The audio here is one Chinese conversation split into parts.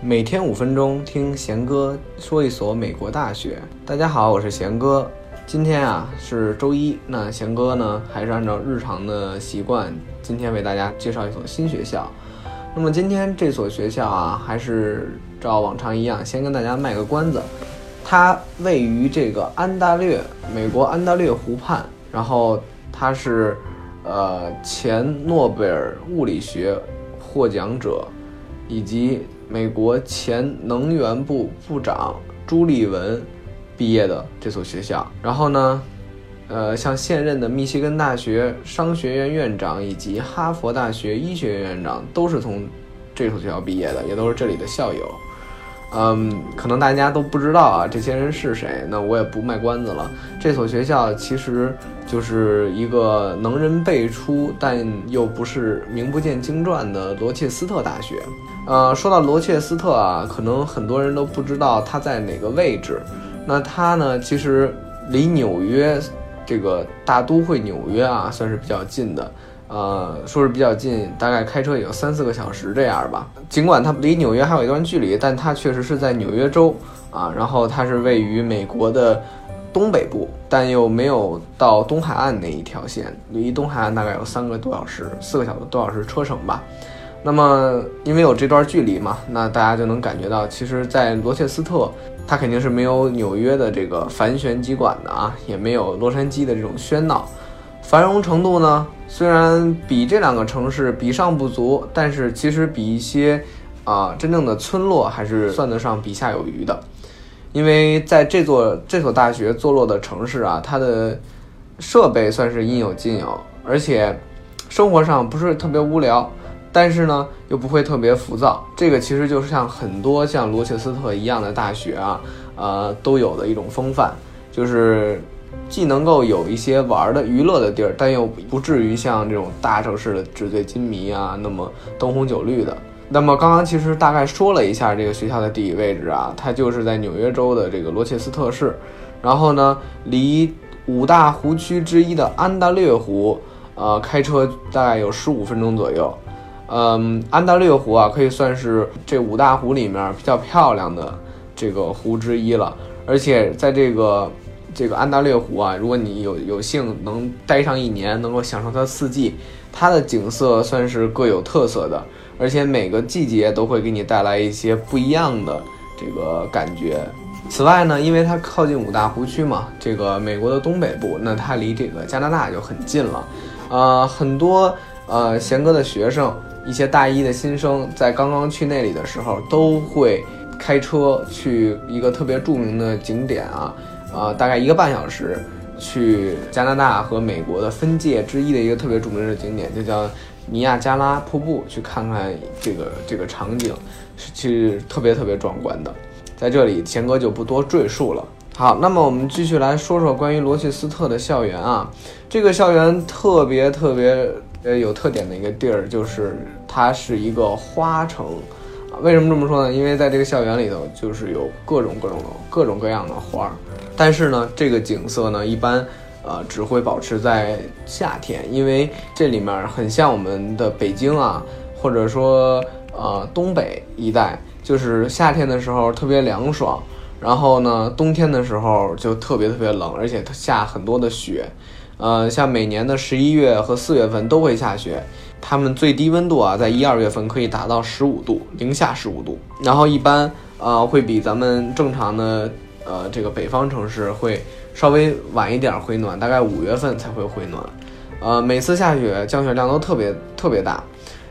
每天五分钟，听贤哥说一所美国大学。大家好，我是贤哥。今天啊是周一，那贤哥呢还是按照日常的习惯，今天为大家介绍一所新学校。那么今天这所学校啊，还是照往常一样，先跟大家卖个关子。它位于这个安大略，美国安大略湖畔，然后它是呃前诺贝尔物理学获奖者，以及美国前能源部部长朱立文毕业的这所学校。然后呢，呃，像现任的密歇根大学商学院院长以及哈佛大学医学院院长都是从这所学校毕业的，也都是这里的校友。嗯，可能大家都不知道啊，这些人是谁？那我也不卖关子了。这所学校其实就是一个能人辈出，但又不是名不见经传的罗切斯特大学。呃，说到罗切斯特啊，可能很多人都不知道它在哪个位置。那它呢，其实离纽约这个大都会纽约啊，算是比较近的。呃，说是比较近，大概开车也有三四个小时这样吧。尽管它离纽约还有一段距离，但它确实是在纽约州啊。然后它是位于美国的东北部，但又没有到东海岸那一条线，离东海岸大概有三个多小时、四个小时多小时车程吧。那么因为有这段距离嘛，那大家就能感觉到，其实，在罗切斯特，它肯定是没有纽约的这个繁旋机管的啊，也没有洛杉矶的这种喧闹。繁荣程度呢，虽然比这两个城市比上不足，但是其实比一些啊真正的村落还是算得上比下有余的。因为在这座这所大学坐落的城市啊，它的设备算是应有尽有，而且生活上不是特别无聊，但是呢又不会特别浮躁。这个其实就是像很多像罗切斯特一样的大学啊，呃都有的一种风范，就是。既能够有一些玩的娱乐的地儿，但又不至于像这种大城市的纸醉金迷啊，那么灯红酒绿的。那么刚刚其实大概说了一下这个学校的地理位置啊，它就是在纽约州的这个罗切斯特市，然后呢，离五大湖区之一的安大略湖，呃，开车大概有十五分钟左右。嗯，安大略湖啊，可以算是这五大湖里面比较漂亮的这个湖之一了，而且在这个。这个安大略湖啊，如果你有有幸能待上一年，能够享受它四季，它的景色算是各有特色的，而且每个季节都会给你带来一些不一样的这个感觉。此外呢，因为它靠近五大湖区嘛，这个美国的东北部，那它离这个加拿大就很近了。呃，很多呃贤哥的学生，一些大一的新生，在刚刚去那里的时候，都会开车去一个特别著名的景点啊。呃，大概一个半小时，去加拿大和美国的分界之一的一个特别著名的景点，就叫尼亚加拉瀑布，去看看这个这个场景，是其实特别特别壮观的。在这里，贤哥就不多赘述了。好，那么我们继续来说说关于罗切斯特的校园啊，这个校园特别特别呃有特点的一个地儿，就是它是一个花城。为什么这么说呢？因为在这个校园里头，就是有各种各种各种各样的花儿。但是呢，这个景色呢，一般，呃，只会保持在夏天，因为这里面很像我们的北京啊，或者说呃东北一带，就是夏天的时候特别凉爽，然后呢，冬天的时候就特别特别冷，而且它下很多的雪，呃，像每年的十一月和四月份都会下雪，它们最低温度啊，在一二月份可以达到十五度，零下十五度，然后一般呃会比咱们正常的。呃，这个北方城市会稍微晚一点回暖，大概五月份才会回暖。呃，每次下雪降雪量都特别特别大，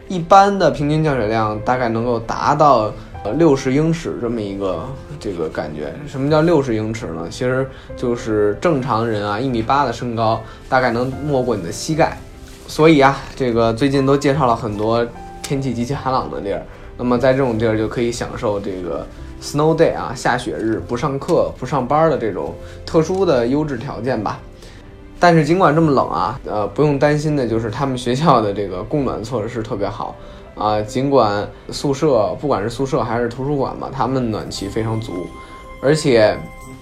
一般的平均降雪量大概能够达到呃六十英尺这么一个这个感觉。什么叫六十英尺呢？其实就是正常人啊一米八的身高，大概能没过你的膝盖。所以啊，这个最近都介绍了很多天气极其寒冷的地儿，那么在这种地儿就可以享受这个。Snow day 啊，下雪日不上课不上班的这种特殊的优质条件吧。但是尽管这么冷啊，呃，不用担心的就是他们学校的这个供暖措施特别好啊。尽管宿舍不管是宿舍还是图书馆吧，他们暖气非常足，而且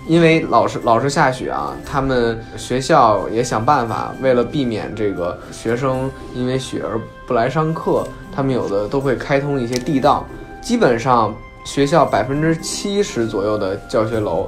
因为老是老是下雪啊，他们学校也想办法，为了避免这个学生因为雪而不来上课，他们有的都会开通一些地道，基本上。学校百分之七十左右的教学楼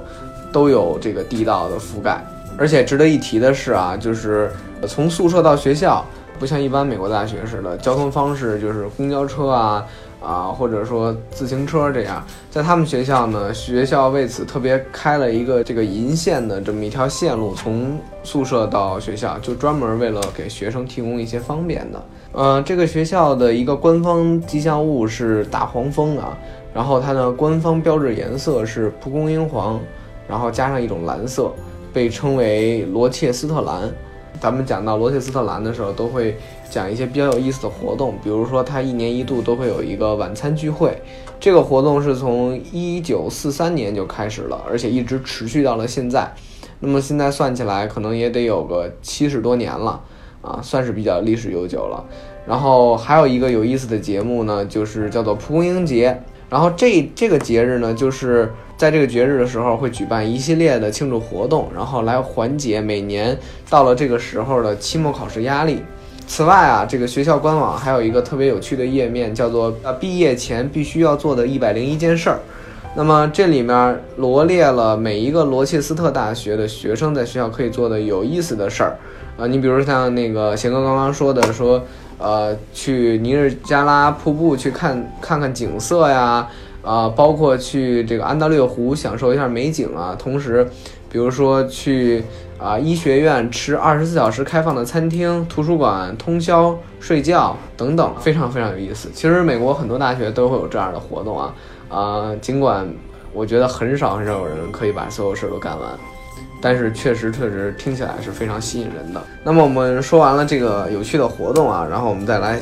都有这个地道的覆盖。而且值得一提的是啊，就是从宿舍到学校，不像一般美国大学似的，交通方式就是公交车啊。啊，或者说自行车这样，在他们学校呢，学校为此特别开了一个这个银线的这么一条线路，从宿舍到学校，就专门为了给学生提供一些方便的。呃，这个学校的一个官方吉祥物是大黄蜂啊，然后它的官方标志颜色是蒲公英黄，然后加上一种蓝色，被称为罗切斯特蓝。咱们讲到罗切斯特兰的时候，都会讲一些比较有意思的活动，比如说它一年一度都会有一个晚餐聚会，这个活动是从一九四三年就开始了，而且一直持续到了现在。那么现在算起来，可能也得有个七十多年了啊，算是比较历史悠久了。然后还有一个有意思的节目呢，就是叫做蒲公英节。然后这这个节日呢，就是在这个节日的时候会举办一系列的庆祝活动，然后来缓解每年到了这个时候的期末考试压力。此外啊，这个学校官网还有一个特别有趣的页面，叫做“呃毕业前必须要做的一百零一件事儿”。那么这里面罗列了每一个罗切斯特大学的学生在学校可以做的有意思的事儿。啊，你比如像那个贤哥刚刚说的说。呃，去尼日加拉瀑布去看看看景色呀，啊，包括去这个安大略湖享受一下美景啊。同时，比如说去啊医学院吃二十四小时开放的餐厅、图书馆通宵睡觉等等，非常非常有意思。其实美国很多大学都会有这样的活动啊，啊，尽管我觉得很少很少有人可以把所有事儿都干完。但是确实确实听起来是非常吸引人的。那么我们说完了这个有趣的活动啊，然后我们再来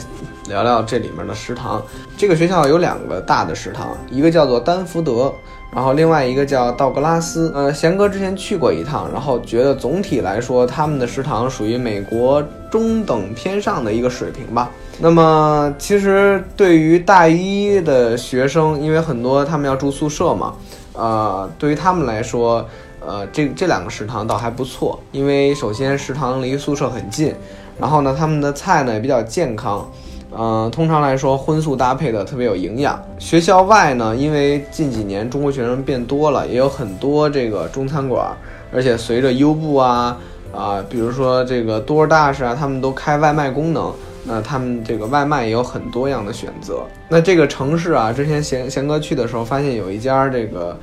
聊聊这里面的食堂。这个学校有两个大的食堂，一个叫做丹福德，然后另外一个叫道格拉斯。呃，贤哥之前去过一趟，然后觉得总体来说他们的食堂属于美国中等偏上的一个水平吧。那么其实对于大一的学生，因为很多他们要住宿舍嘛，呃，对于他们来说。呃，这这两个食堂倒还不错，因为首先食堂离宿舍很近，然后呢，他们的菜呢也比较健康，嗯，通常来说荤素搭配的特别有营养。学校外呢，因为近几年中国学生变多了，也有很多这个中餐馆，而且随着优步啊啊，比如说这个多尔大 h 啊，他们都开外卖功能，那他们这个外卖也有很多样的选择。那这个城市啊，之前贤贤哥去的时候，发现有一家这个。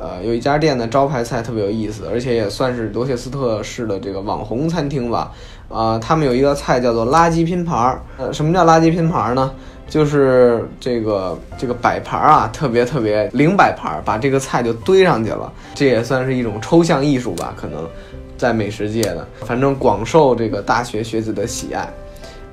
呃，有一家店的招牌菜特别有意思，而且也算是罗切斯特市的这个网红餐厅吧。啊，他们有一道菜叫做垃圾拼盘儿。呃，什么叫垃圾拼盘儿呢？就是这个这个摆盘儿啊，特别特别零摆盘儿，把这个菜就堆上去了。这也算是一种抽象艺术吧，可能在美食界的，反正广受这个大学学子的喜爱。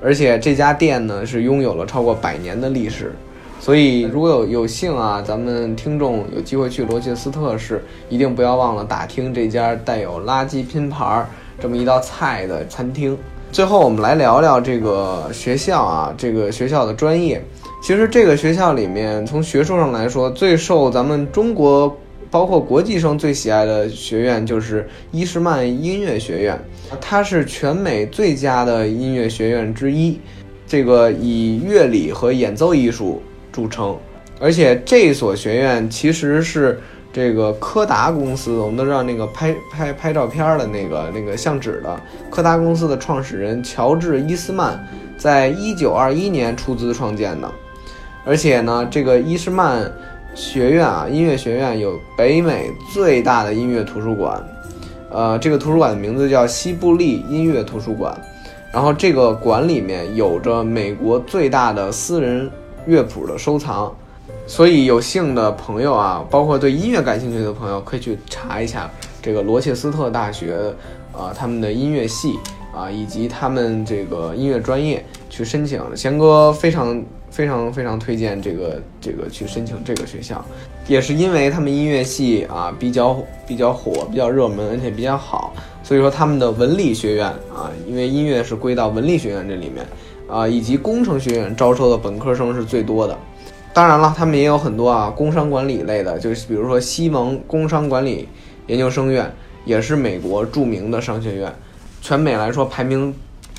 而且这家店呢，是拥有了超过百年的历史。所以，如果有有幸啊，咱们听众有机会去罗切斯特市，一定不要忘了打听这家带有垃圾拼盘儿这么一道菜的餐厅。最后，我们来聊聊这个学校啊，这个学校的专业。其实，这个学校里面，从学术上来说，最受咱们中国包括国际生最喜爱的学院就是伊什曼音乐学院，它是全美最佳的音乐学院之一。这个以乐理和演奏艺术。著称，而且这所学院其实是这个柯达公司，我们都知道那个拍拍拍照片的那个那个相纸的柯达公司的创始人乔治伊斯曼，在一九二一年出资创建的。而且呢，这个伊斯曼学院啊，音乐学院有北美最大的音乐图书馆，呃，这个图书馆的名字叫西布利音乐图书馆。然后这个馆里面有着美国最大的私人。乐谱的收藏，所以有幸的朋友啊，包括对音乐感兴趣的朋友，可以去查一下这个罗切斯特大学，啊，他们的音乐系啊，以及他们这个音乐专业去申请。贤哥非常非常非常推荐这个这个去申请这个学校，也是因为他们音乐系啊比较比较火，比较热门，而且比较好，所以说他们的文理学院啊，因为音乐是归到文理学院这里面。啊，以及工程学院招收的本科生是最多的，当然了，他们也有很多啊，工商管理类的，就是比如说西蒙工商管理研究生院，也是美国著名的商学院，全美来说排名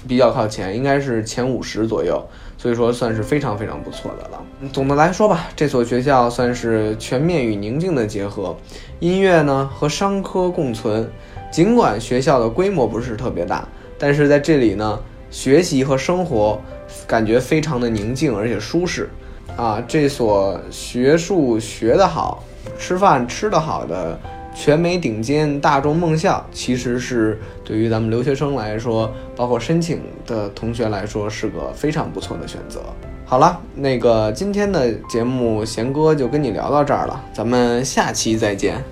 比较靠前，应该是前五十左右，所以说算是非常非常不错的了。总的来说吧，这所学校算是全面与宁静的结合，音乐呢和商科共存。尽管学校的规模不是特别大，但是在这里呢，学习和生活感觉非常的宁静而且舒适。啊，这所学术学得好，吃饭吃得好的。全美顶尖大众梦校，其实是对于咱们留学生来说，包括申请的同学来说，是个非常不错的选择。好了，那个今天的节目，贤哥就跟你聊到这儿了，咱们下期再见。